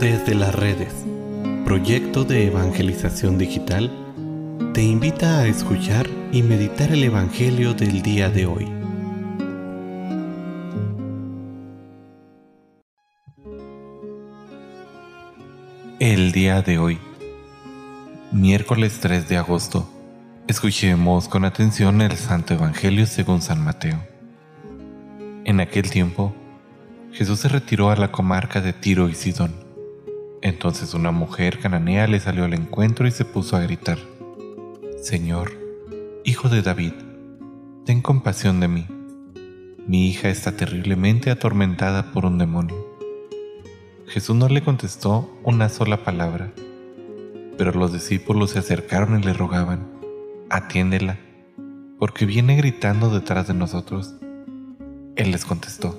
Desde las redes, proyecto de evangelización digital, te invita a escuchar y meditar el Evangelio del día de hoy. El día de hoy, miércoles 3 de agosto, escuchemos con atención el Santo Evangelio según San Mateo. En aquel tiempo, Jesús se retiró a la comarca de Tiro y Sidón entonces una mujer cananea le salió al encuentro y se puso a gritar, Señor, Hijo de David, ten compasión de mí. Mi hija está terriblemente atormentada por un demonio. Jesús no le contestó una sola palabra, pero los discípulos se acercaron y le rogaban, atiéndela, porque viene gritando detrás de nosotros. Él les contestó,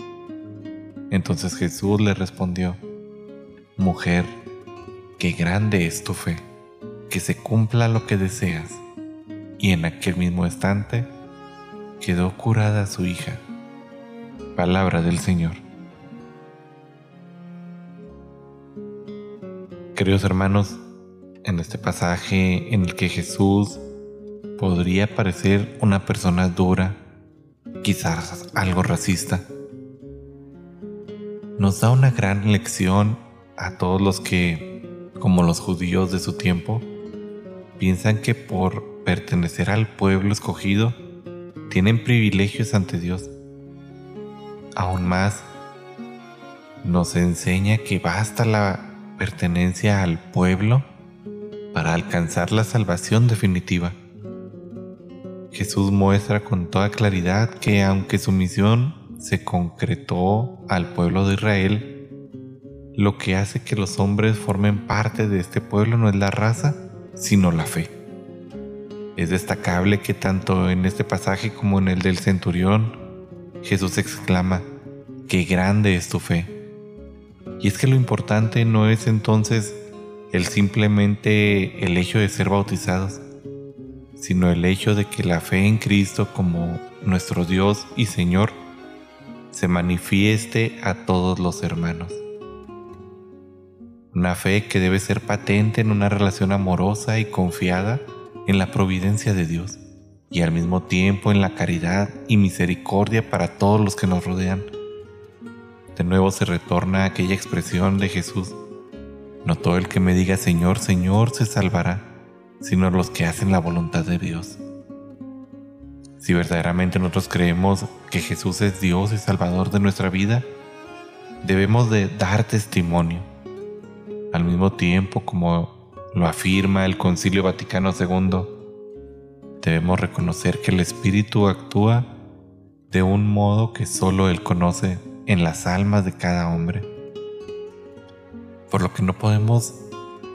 Entonces Jesús le respondió, Mujer, qué grande es tu fe, que se cumpla lo que deseas. Y en aquel mismo instante quedó curada su hija. Palabra del Señor. Queridos hermanos, en este pasaje en el que Jesús podría parecer una persona dura, quizás algo racista, nos da una gran lección a todos los que, como los judíos de su tiempo, piensan que por pertenecer al pueblo escogido tienen privilegios ante Dios. Aún más, nos enseña que basta la pertenencia al pueblo para alcanzar la salvación definitiva. Jesús muestra con toda claridad que aunque su misión se concretó al pueblo de Israel, lo que hace que los hombres formen parte de este pueblo no es la raza, sino la fe. Es destacable que tanto en este pasaje como en el del centurión, Jesús exclama, qué grande es tu fe. Y es que lo importante no es entonces el simplemente el hecho de ser bautizados, sino el hecho de que la fe en Cristo como nuestro Dios y Señor se manifieste a todos los hermanos. Una fe que debe ser patente en una relación amorosa y confiada en la providencia de Dios y al mismo tiempo en la caridad y misericordia para todos los que nos rodean. De nuevo se retorna aquella expresión de Jesús, no todo el que me diga Señor, Señor se salvará, sino los que hacen la voluntad de Dios. Si verdaderamente nosotros creemos que Jesús es Dios y Salvador de nuestra vida, debemos de dar testimonio. Al mismo tiempo, como lo afirma el Concilio Vaticano II, debemos reconocer que el Espíritu actúa de un modo que solo Él conoce en las almas de cada hombre. Por lo que no podemos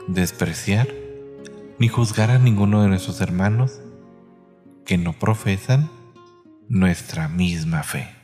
despreciar ni juzgar a ninguno de nuestros hermanos que no profesan nuestra misma fe.